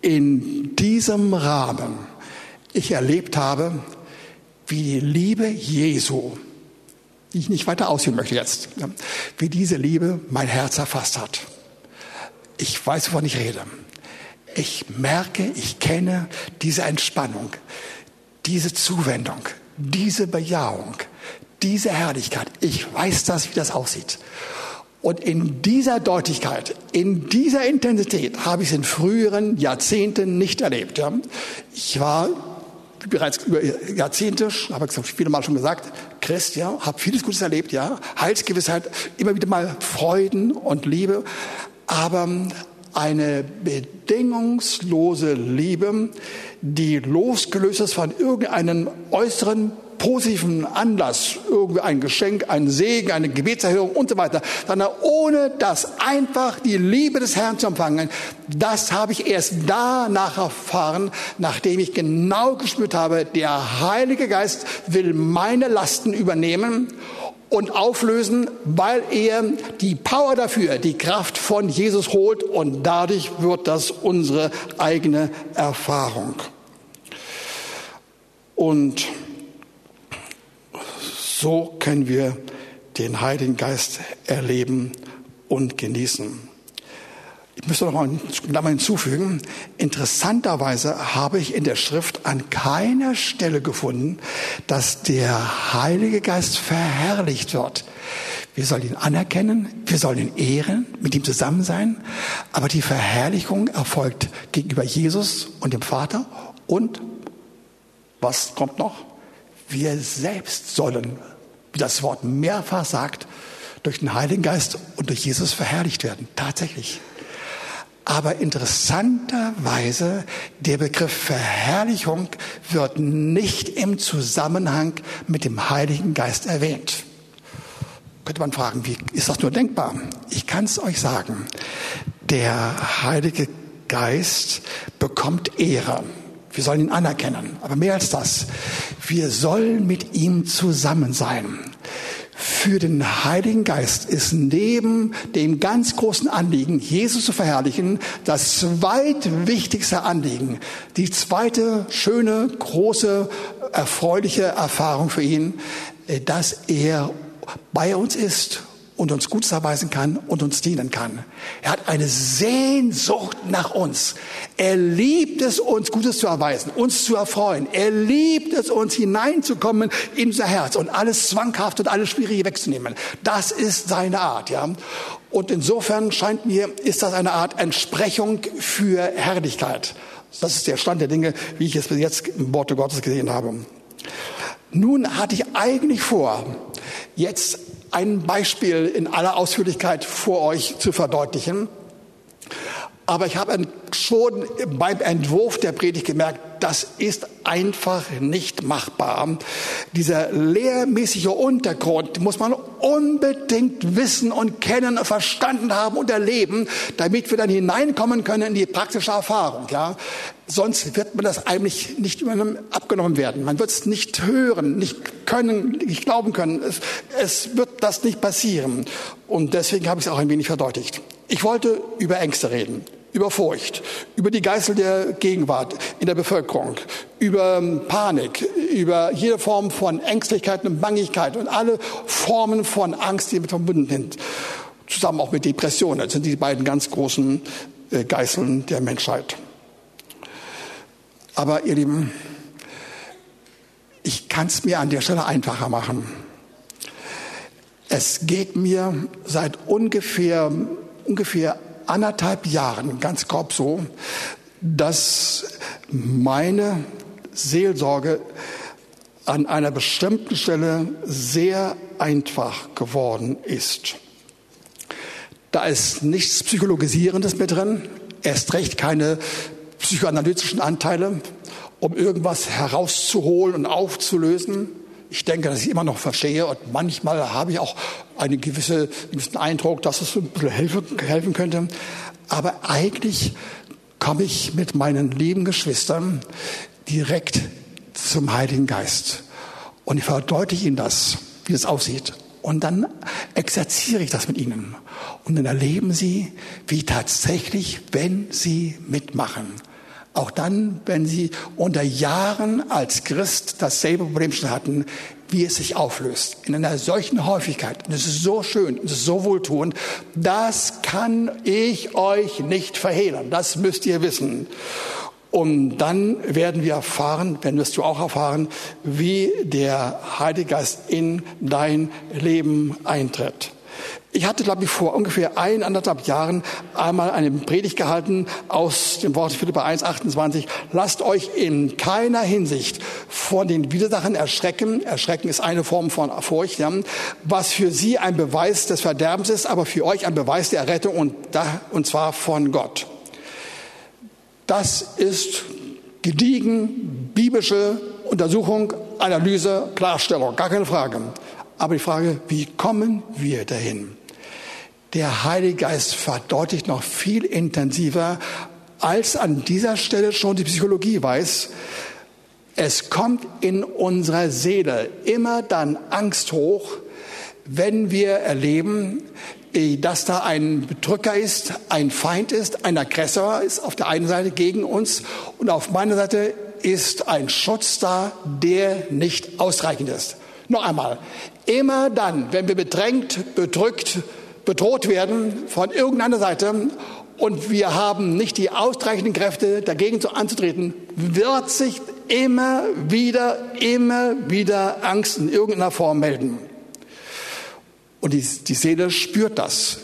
in diesem Rahmen ich erlebt habe, wie die Liebe Jesu, die ich nicht weiter ausführen möchte jetzt, wie diese Liebe mein Herz erfasst hat. Ich weiß, wovon ich rede. Ich merke, ich kenne diese Entspannung, diese Zuwendung, diese Bejahung, diese Herrlichkeit. Ich weiß das, wie das aussieht. Und in dieser Deutlichkeit, in dieser Intensität habe ich es in früheren Jahrzehnten nicht erlebt. Ich war bereits über Jahrzehnte, habe ich viele Mal schon gesagt, Christ, ja, habe vieles Gutes erlebt, ja, Heilsgewissheit, immer wieder mal Freuden und Liebe, aber eine bedingungslose Liebe, die losgelöst ist von irgendeinem äußeren positiven Anlass, irgendwie ein Geschenk, ein Segen, eine Gebetserhörung und so weiter, sondern ohne das einfach die Liebe des Herrn zu empfangen, das habe ich erst danach erfahren, nachdem ich genau gespürt habe, der Heilige Geist will meine Lasten übernehmen und auflösen, weil er die Power dafür, die Kraft von Jesus holt und dadurch wird das unsere eigene Erfahrung. Und so können wir den Heiligen Geist erleben und genießen. Ich müsste noch mal hinzufügen. Interessanterweise habe ich in der Schrift an keiner Stelle gefunden, dass der Heilige Geist verherrlicht wird. Wir sollen ihn anerkennen, wir sollen ihn ehren, mit ihm zusammen sein, aber die Verherrlichung erfolgt gegenüber Jesus und dem Vater und was kommt noch? Wir selbst sollen, wie das Wort mehrfach sagt, durch den Heiligen Geist und durch Jesus verherrlicht werden. Tatsächlich. Aber interessanterweise, der Begriff Verherrlichung wird nicht im Zusammenhang mit dem Heiligen Geist erwähnt. Könnte man fragen, wie ist das nur denkbar? Ich kann es euch sagen. Der Heilige Geist bekommt Ehre. Wir sollen ihn anerkennen. Aber mehr als das, wir sollen mit ihm zusammen sein. Für den Heiligen Geist ist neben dem ganz großen Anliegen, Jesus zu verherrlichen, das zweitwichtigste Anliegen, die zweite schöne, große, erfreuliche Erfahrung für ihn, dass er bei uns ist und uns Gutes erweisen kann und uns dienen kann. Er hat eine Sehnsucht nach uns. Er liebt es, uns Gutes zu erweisen, uns zu erfreuen. Er liebt es, uns hineinzukommen in unser Herz und alles zwanghaft und alles Schwierige wegzunehmen. Das ist seine Art, ja. Und insofern scheint mir, ist das eine Art Entsprechung für Herrlichkeit. Das ist der Stand der Dinge, wie ich es bis jetzt im Worte Gottes gesehen habe. Nun hatte ich eigentlich vor, jetzt ein Beispiel in aller Ausführlichkeit vor euch zu verdeutlichen. Aber ich habe schon beim Entwurf der Predigt gemerkt, das ist einfach nicht machbar. Dieser lehrmäßige Untergrund muss man unbedingt wissen und kennen, verstanden haben und erleben, damit wir dann hineinkommen können in die praktische Erfahrung. Ja, sonst wird man das eigentlich nicht abgenommen werden. Man wird es nicht hören, nicht können, nicht glauben können. Es, es wird das nicht passieren. Und deswegen habe ich es auch ein wenig verdeutlicht. Ich wollte über Ängste reden über Furcht, über die Geißel der Gegenwart in der Bevölkerung, über Panik, über jede Form von Ängstlichkeit und Bangigkeit und alle Formen von Angst, die damit verbunden sind. Zusammen auch mit Depressionen. Das sind die beiden ganz großen äh, Geißeln der Menschheit. Aber ihr Lieben, ich kann es mir an der Stelle einfacher machen. Es geht mir seit ungefähr, ungefähr anderthalb Jahren, ganz grob so, dass meine Seelsorge an einer bestimmten Stelle sehr einfach geworden ist. Da ist nichts Psychologisierendes mit drin, erst recht keine psychoanalytischen Anteile, um irgendwas herauszuholen und aufzulösen. Ich denke, dass ich immer noch verstehe und manchmal habe ich auch einen gewisse, gewissen Eindruck, dass es ein bisschen helfen, helfen könnte. Aber eigentlich komme ich mit meinen lieben Geschwistern direkt zum Heiligen Geist. Und ich verdeutliche ihnen das, wie es aussieht. Und dann exerziere ich das mit ihnen. Und dann erleben sie, wie tatsächlich, wenn sie mitmachen, auch dann, wenn sie unter Jahren als Christ dasselbe Problem schon hatten, wie es sich auflöst. In einer solchen Häufigkeit. Es ist so schön, es ist so wohltuend. Das kann ich euch nicht verhehlen. Das müsst ihr wissen. Und dann werden wir erfahren, wenn wirst du auch erfahren, wie der Heilige Geist in dein Leben eintritt. Ich hatte, glaube ich, vor ungefähr eineinhalb Jahren einmal eine Predigt gehalten aus dem Wort Philippa 1, 28. Lasst euch in keiner Hinsicht von den Widersachen erschrecken. Erschrecken ist eine Form von Furcht, ja, was für sie ein Beweis des Verderbens ist, aber für euch ein Beweis der Errettung und, da, und zwar von Gott. Das ist gediegen biblische Untersuchung, Analyse, Klarstellung, gar keine Frage. Aber die Frage, wie kommen wir dahin? Der Heilige Geist verdeutlicht noch viel intensiver, als an dieser Stelle schon die Psychologie weiß. Es kommt in unserer Seele immer dann Angst hoch, wenn wir erleben, dass da ein Bedrücker ist, ein Feind ist, ein Aggressor ist auf der einen Seite gegen uns und auf meiner Seite ist ein Schutz da, der nicht ausreichend ist. Noch einmal, immer dann, wenn wir bedrängt, bedrückt, bedroht werden von irgendeiner Seite und wir haben nicht die ausreichenden Kräfte, dagegen anzutreten, wird sich immer wieder, immer wieder Angst in irgendeiner Form melden. Und die, die Seele spürt das,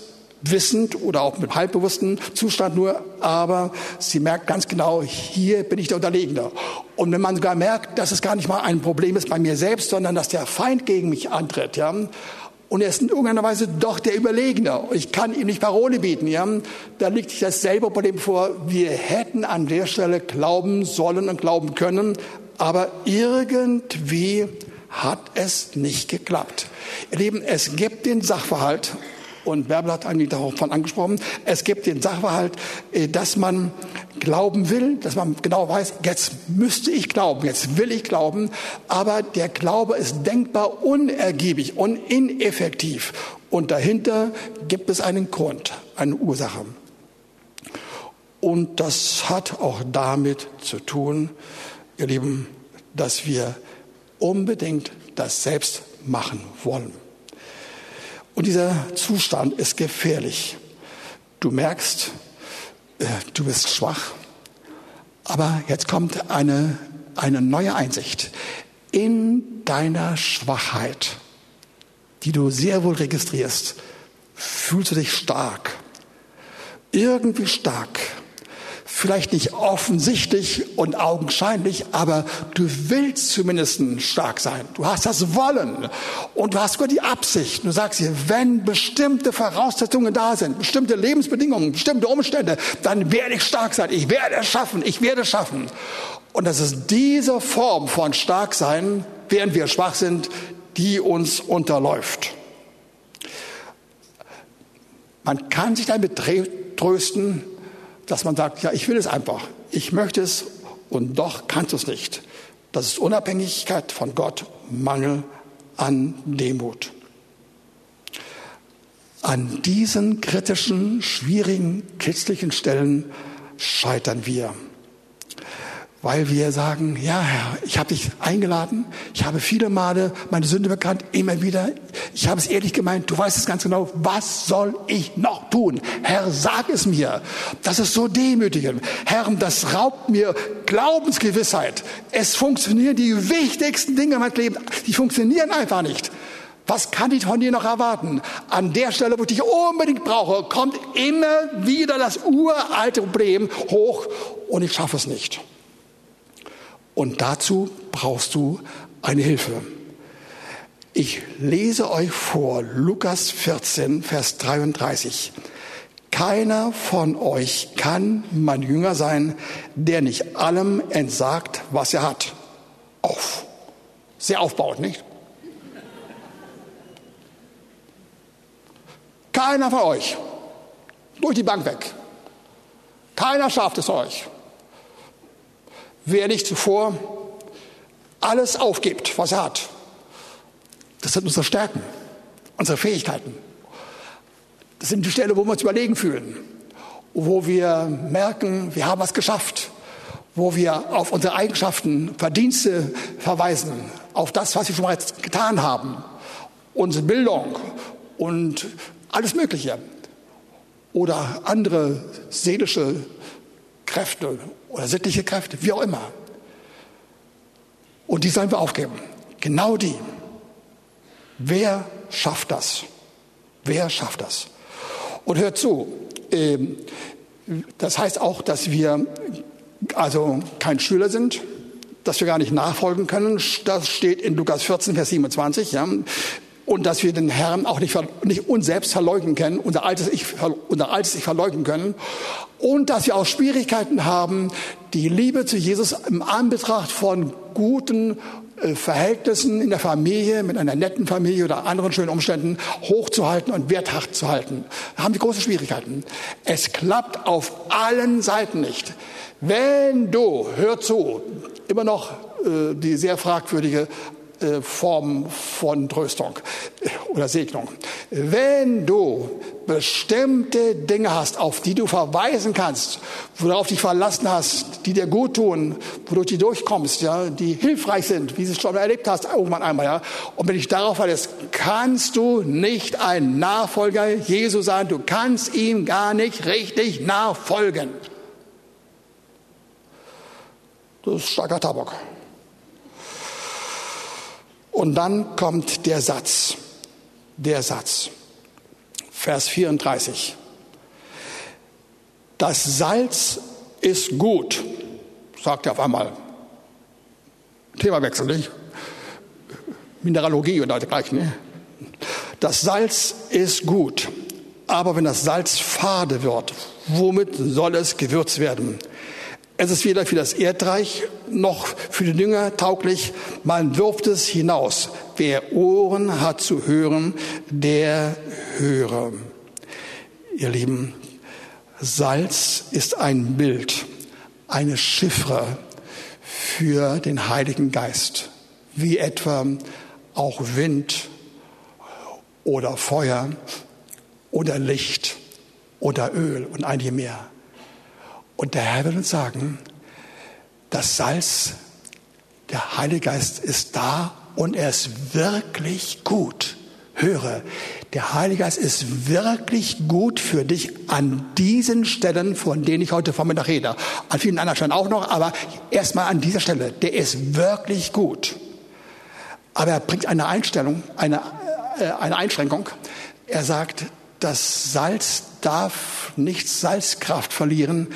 wissend oder auch mit halbbewussten Zustand nur, aber sie merkt ganz genau, hier bin ich der Unterlegene. Und wenn man sogar merkt, dass es gar nicht mal ein Problem ist bei mir selbst, sondern dass der Feind gegen mich antritt, ja, und er ist in irgendeiner Weise doch der Überlegene. Ich kann ihm nicht Parole bieten. Ja? Da liegt sich dasselbe Problem vor. Wir hätten an der Stelle glauben sollen und glauben können, aber irgendwie hat es nicht geklappt. Ihr Lieben, es gibt den Sachverhalt, und Bärbel hat eigentlich davon angesprochen, es gibt den Sachverhalt, äh, dass man glauben will, dass man genau weiß, jetzt müsste ich glauben, jetzt will ich glauben, aber der Glaube ist denkbar unergiebig und ineffektiv. Und dahinter gibt es einen Grund, eine Ursache. Und das hat auch damit zu tun, ihr Lieben, dass wir unbedingt das selbst machen wollen. Und dieser Zustand ist gefährlich. Du merkst, äh, du bist schwach, aber jetzt kommt eine, eine neue Einsicht. In deiner Schwachheit, die du sehr wohl registrierst, fühlst du dich stark, irgendwie stark vielleicht nicht offensichtlich und augenscheinlich, aber du willst zumindest stark sein. Du hast das Wollen und du hast sogar die Absicht. Du sagst dir, wenn bestimmte Voraussetzungen da sind, bestimmte Lebensbedingungen, bestimmte Umstände, dann werde ich stark sein. Ich werde es schaffen. Ich werde es schaffen. Und das ist diese Form von Starksein, während wir schwach sind, die uns unterläuft. Man kann sich damit trösten, dass man sagt, ja, ich will es einfach, ich möchte es und doch kannst du es nicht. Das ist Unabhängigkeit von Gott, Mangel an Demut. An diesen kritischen, schwierigen, kitzlichen Stellen scheitern wir weil wir sagen, ja Herr, ich habe dich eingeladen, ich habe viele Male meine Sünde bekannt, immer wieder, ich habe es ehrlich gemeint, du weißt es ganz genau, was soll ich noch tun? Herr, sag es mir. Das ist so demütigend. Herr, das raubt mir Glaubensgewissheit. Es funktionieren die wichtigsten Dinge in meinem Leben, die funktionieren einfach nicht. Was kann ich von dir noch erwarten? An der Stelle, wo ich dich unbedingt brauche, kommt immer wieder das uralte Problem hoch und ich schaffe es nicht. Und dazu brauchst du eine Hilfe. Ich lese euch vor Lukas 14, Vers 33. Keiner von euch kann mein Jünger sein, der nicht allem entsagt, was er hat. Auf. Sehr aufbauend, nicht? Keiner von euch. Durch die Bank weg. Keiner schafft es euch. Wer nicht zuvor alles aufgibt, was er hat. Das sind unsere Stärken, unsere Fähigkeiten. Das sind die Stellen, wo wir uns überlegen fühlen, wo wir merken, wir haben was geschafft, wo wir auf unsere Eigenschaften, Verdienste verweisen, auf das, was wir schon mal getan haben, unsere Bildung und alles Mögliche oder andere seelische Kräfte oder sittliche Kräfte, wie auch immer. Und die sollen wir aufgeben. Genau die. Wer schafft das? Wer schafft das? Und hört zu, ähm, das heißt auch, dass wir also kein Schüler sind, dass wir gar nicht nachfolgen können. Das steht in Lukas 14, Vers 27. Ja. Und dass wir den Herrn auch nicht, nicht uns selbst verleugnen können, unser altes Ich, unser altes ich verleugnen können. Und dass wir auch Schwierigkeiten haben, die Liebe zu Jesus im Anbetracht von guten äh, Verhältnissen in der Familie, mit einer netten Familie oder anderen schönen Umständen hochzuhalten und werthaft zu halten. Da haben wir große Schwierigkeiten. Es klappt auf allen Seiten nicht. Wenn du, hör zu, immer noch äh, die sehr fragwürdige Form von Tröstung oder Segnung. Wenn du bestimmte Dinge hast, auf die du verweisen kannst, worauf dich verlassen hast, die dir gut tun, wodurch du durchkommst, ja, die hilfreich sind, wie du es schon erlebt hast, irgendwann einmal, ja. Und wenn dich darauf verlässt, kannst du nicht ein Nachfolger Jesu sein. Du kannst ihm gar nicht richtig nachfolgen. Das ist starker Tabak. Und dann kommt der Satz, der Satz, Vers 34. Das Salz ist gut, sagt er auf einmal. Themawechsel, nicht? Mineralogie oder dergleichen. Ne? Das Salz ist gut, aber wenn das Salz fade wird, womit soll es gewürzt werden? Es ist weder für das Erdreich noch für die Dünger tauglich. Man wirft es hinaus. Wer Ohren hat zu hören, der höre. Ihr Lieben, Salz ist ein Bild, eine Chiffre für den Heiligen Geist, wie etwa auch Wind oder Feuer oder Licht oder Öl und einige mehr. Und der Herr will uns sagen, das Salz, der Heilige Geist ist da und er ist wirklich gut. Höre, der Heilige Geist ist wirklich gut für dich an diesen Stellen, von denen ich heute Vormittag rede. An vielen anderen Stellen auch noch, aber erstmal an dieser Stelle. Der ist wirklich gut. Aber er bringt eine Einstellung, eine, äh, eine Einschränkung. Er sagt, das Salz darf nicht Salzkraft verlieren,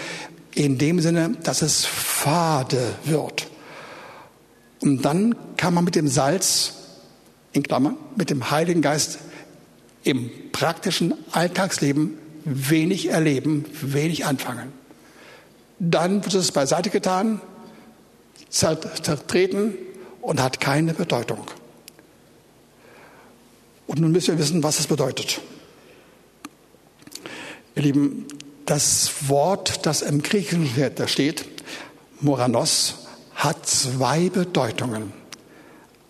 in dem Sinne, dass es fade wird. Und dann kann man mit dem Salz, in Klammern, mit dem Heiligen Geist im praktischen Alltagsleben wenig erleben, wenig anfangen. Dann wird es beiseite getan, zertreten und hat keine Bedeutung. Und nun müssen wir wissen, was es bedeutet. Ihr Lieben, das Wort, das im Griechischen da steht, Moranos, hat zwei Bedeutungen.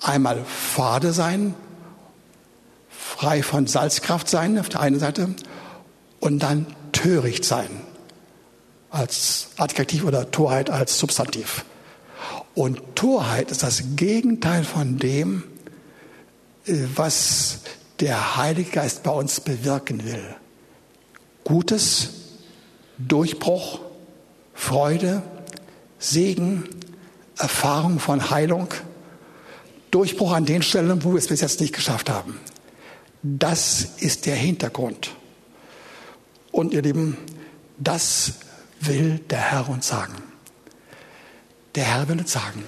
Einmal fade sein, frei von Salzkraft sein auf der einen Seite und dann töricht sein als Adjektiv oder Torheit als Substantiv. Und Torheit ist das Gegenteil von dem, äh, was der Heilige Geist bei uns bewirken will. Gutes, Durchbruch, Freude, Segen, Erfahrung von Heilung, Durchbruch an den Stellen, wo wir es bis jetzt nicht geschafft haben. Das ist der Hintergrund. Und ihr Lieben, das will der Herr uns sagen. Der Herr will uns sagen,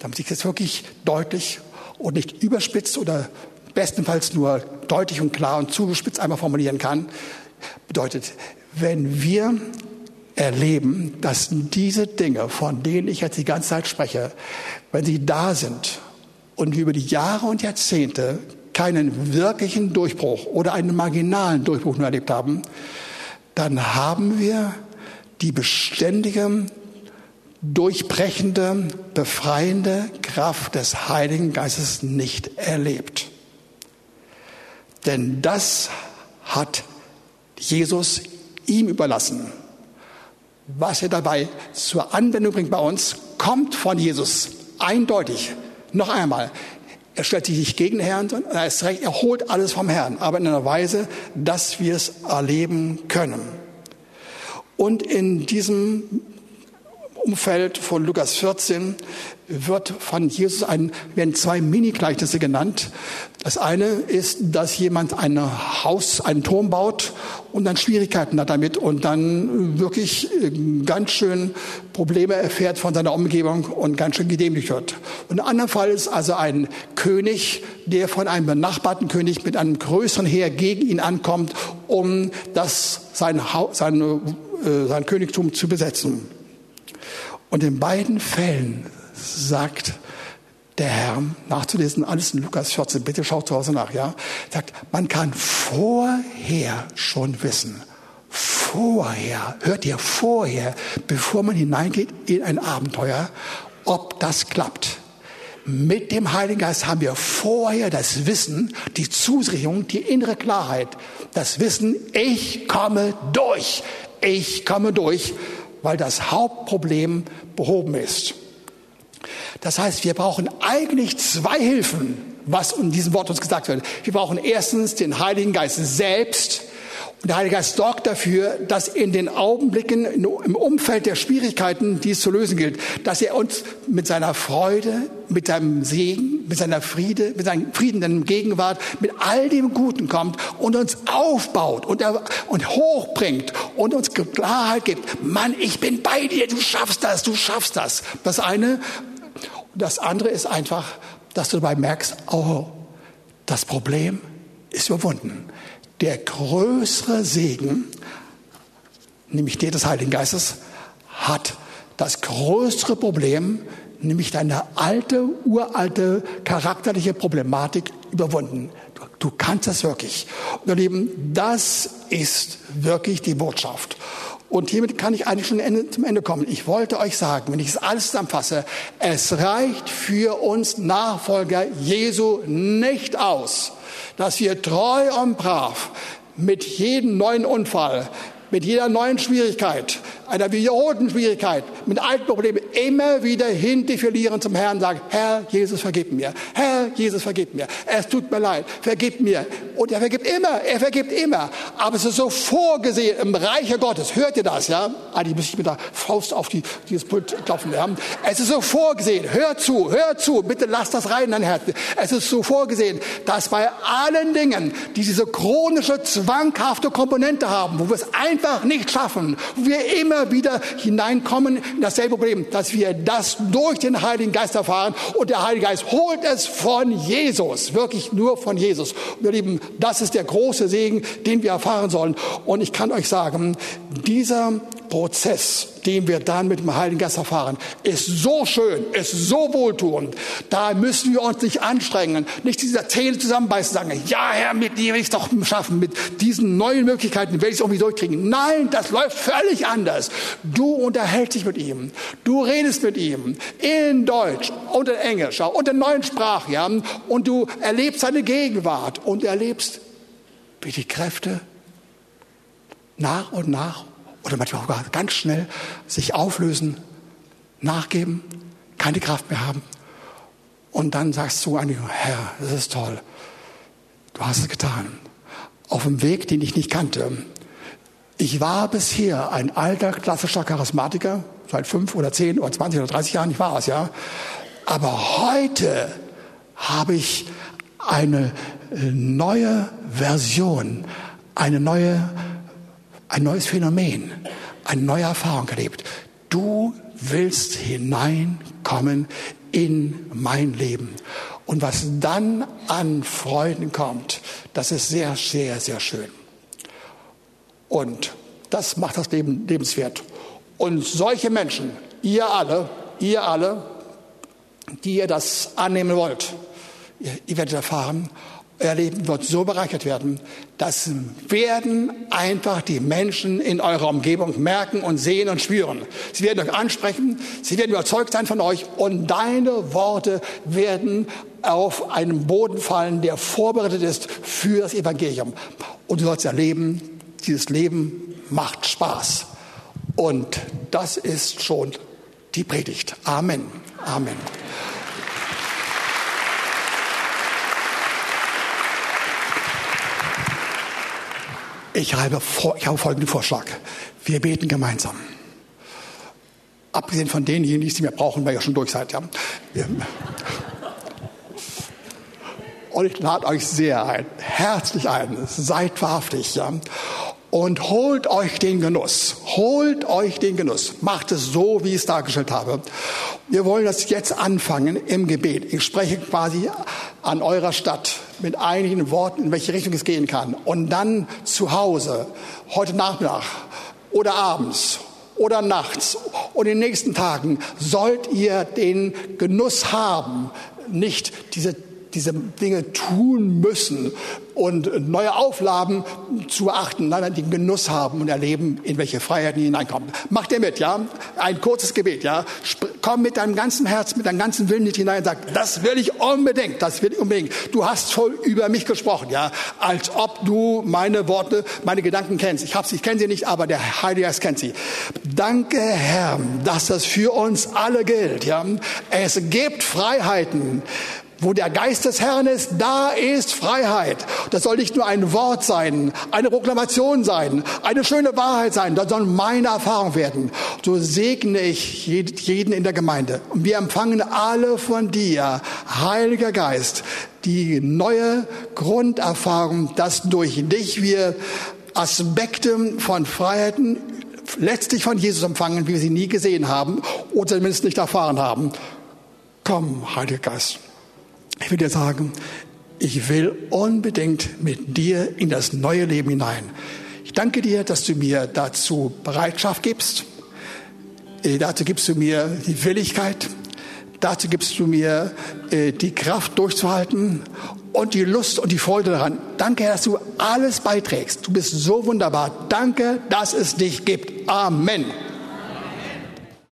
damit ich das wirklich deutlich und nicht überspitzt oder bestenfalls nur deutlich und klar und zugespitzt einmal formulieren kann, bedeutet, wenn wir erleben, dass diese Dinge, von denen ich jetzt die ganze Zeit spreche, wenn sie da sind und über die Jahre und Jahrzehnte keinen wirklichen Durchbruch oder einen marginalen Durchbruch nur erlebt haben, dann haben wir die beständige, durchbrechende, befreiende Kraft des Heiligen Geistes nicht erlebt. Denn das hat Jesus ihm überlassen. Was er dabei zur Anwendung bringt bei uns, kommt von Jesus. Eindeutig. Noch einmal. Er stellt sich nicht gegen den Herrn, sondern er ist recht, er holt alles vom Herrn, aber in einer Weise, dass wir es erleben können. Und in diesem Umfeld von Lukas 14 wird von Jesus ein, werden zwei Mini-Gleichnisse genannt. Das eine ist, dass jemand ein Haus, einen Turm baut und dann Schwierigkeiten hat damit und dann wirklich äh, ganz schön Probleme erfährt von seiner Umgebung und ganz schön gedemütigt wird. Und ein anderer Fall ist also ein König, der von einem benachbarten König mit einem größeren Heer gegen ihn ankommt, um das, sein, sein, äh, sein Königtum zu besetzen. Und in beiden Fällen sagt der Herr, nachzulesen, alles in Lukas 14, bitte schaut zu Hause nach, ja, sagt, man kann vorher schon wissen, vorher, hört ihr vorher, bevor man hineingeht in ein Abenteuer, ob das klappt. Mit dem Heiligen Geist haben wir vorher das Wissen, die Zusicherung, die innere Klarheit, das Wissen, ich komme durch, ich komme durch, weil das Hauptproblem behoben ist. Das heißt, wir brauchen eigentlich zwei Hilfen, was in diesem Wort uns gesagt wird. Wir brauchen erstens den Heiligen Geist selbst. Und der Heilige Geist sorgt dafür, dass in den Augenblicken, im Umfeld der Schwierigkeiten, die es zu lösen gilt, dass er uns mit seiner Freude, mit seinem Segen, mit seiner Friede, mit seinem friedenden Gegenwart, mit all dem Guten kommt und uns aufbaut und, er, und hochbringt und uns Klarheit gibt. Mann, ich bin bei dir, du schaffst das, du schaffst das. Das eine. Das andere ist einfach, dass du dabei merkst, oh, das Problem ist überwunden. Der größere Segen, nämlich der des Heiligen Geistes, hat das größere Problem, nämlich deine alte, uralte charakterliche Problematik überwunden. Du, du kannst das wirklich. Und ihr Lieben, das ist wirklich die Botschaft. Und hiermit kann ich eigentlich schon zum Ende kommen. Ich wollte euch sagen, wenn ich es alles zusammenfasse, es reicht für uns Nachfolger Jesu nicht aus, dass wir treu und brav mit jedem neuen Unfall, mit jeder neuen Schwierigkeit, einer wiederholten Schwierigkeit, mit alten Problemen immer wieder hindefilieren zum Herrn und sagen, Herr Jesus, vergib mir. Herr Jesus, vergib mir. Es tut mir leid. Vergib mir. Und er vergibt immer. Er vergibt immer. Aber es ist so vorgesehen im Reiche Gottes. Hört ihr das, ja? Eigentlich muss ich mit der Faust auf die, dieses Pult klopfen. Ja? Es ist so vorgesehen. Hört zu, hört zu. Bitte lasst das rein in dein Herz. Es ist so vorgesehen, dass bei allen Dingen, die diese chronische, zwanghafte Komponente haben, wo wir es einfach nicht schaffen, wir immer immer wieder hineinkommen in dasselbe Problem, dass wir das durch den Heiligen Geist erfahren und der Heilige Geist holt es von Jesus, wirklich nur von Jesus. Und ihr Lieben, das ist der große Segen, den wir erfahren sollen. Und ich kann euch sagen, dieser Prozess, den wir dann mit dem Heiligen Geist erfahren, ist so schön, ist so wohltuend. Da müssen wir uns nicht anstrengen, nicht diese Zähne zusammenbeißen, sagen, ja Herr, mit dir will ich es doch schaffen, mit diesen neuen Möglichkeiten werde ich es irgendwie durchkriegen. Nein, das läuft völlig anders. Du unterhältst dich mit ihm, du redest mit ihm in Deutsch und in Englisch und in neuen Sprachen, ja, und du erlebst seine Gegenwart und erlebst, wie die Kräfte nach und nach oder manchmal auch ganz schnell sich auflösen, nachgeben, keine Kraft mehr haben. Und dann sagst du einigen, Herr, das ist toll. Du hast es getan. Auf einem Weg, den ich nicht kannte. Ich war bisher ein alter, klassischer Charismatiker, seit fünf oder zehn oder zwanzig oder dreißig Jahren, ich war es, ja. Aber heute habe ich eine neue Version, eine neue ein neues Phänomen, eine neue Erfahrung erlebt. Du willst hineinkommen in mein Leben. Und was dann an Freuden kommt, das ist sehr, sehr, sehr schön. Und das macht das Leben lebenswert. Und solche Menschen, ihr alle, ihr alle, die ihr das annehmen wollt, ihr, ihr werdet erfahren, Euer Leben wird so bereichert werden, das werden einfach die Menschen in eurer Umgebung merken und sehen und spüren. Sie werden euch ansprechen, sie werden überzeugt sein von euch und deine Worte werden auf einen Boden fallen, der vorbereitet ist für das Evangelium. Und du sollst erleben, dieses Leben macht Spaß. Und das ist schon die Predigt. Amen. Amen. Ich habe, ich habe folgenden Vorschlag. Wir beten gemeinsam. Abgesehen von denjenigen, die es nicht mehr brauchen, weil ihr schon durch seid. Ja. Und ich lade euch sehr ein, herzlich ein, seid wahrhaftig. Ja und holt euch den Genuss. Holt euch den Genuss. Macht es so, wie ich es dargestellt habe. Wir wollen das jetzt anfangen im Gebet. Ich spreche quasi an eurer Stadt mit einigen Worten, in welche Richtung es gehen kann. Und dann zu Hause, heute Nachmittag oder abends oder nachts und in den nächsten Tagen sollt ihr den Genuss haben, nicht diese diese Dinge tun müssen und neue Auflagen zu achten, nein, den Genuss haben und erleben, in welche Freiheiten hineinkommen. Mach dir mit, ja? Ein kurzes Gebet, ja? Komm mit deinem ganzen Herz, mit deinem ganzen Willen nicht hinein und sag, das will ich unbedingt, das will ich unbedingt. Du hast voll über mich gesprochen, ja? Als ob du meine Worte, meine Gedanken kennst. Ich hab's, ich kenne sie nicht, aber der Heilige Geist kennt sie. Danke, Herr, dass das für uns alle gilt, ja? Es gibt Freiheiten wo der Geist des Herrn ist, da ist Freiheit. Das soll nicht nur ein Wort sein, eine Proklamation sein, eine schöne Wahrheit sein, das soll meine Erfahrung werden. So segne ich jeden in der Gemeinde. Und wir empfangen alle von dir, Heiliger Geist, die neue Grunderfahrung, dass durch dich wir Aspekte von Freiheiten letztlich von Jesus empfangen, wie wir sie nie gesehen haben oder zumindest nicht erfahren haben. Komm, Heiliger Geist. Ich will dir sagen, ich will unbedingt mit dir in das neue Leben hinein. Ich danke dir, dass du mir dazu Bereitschaft gibst. Äh, dazu gibst du mir die Willigkeit. Dazu gibst du mir äh, die Kraft durchzuhalten und die Lust und die Freude daran. Danke, dass du alles beiträgst. Du bist so wunderbar. Danke, dass es dich gibt. Amen.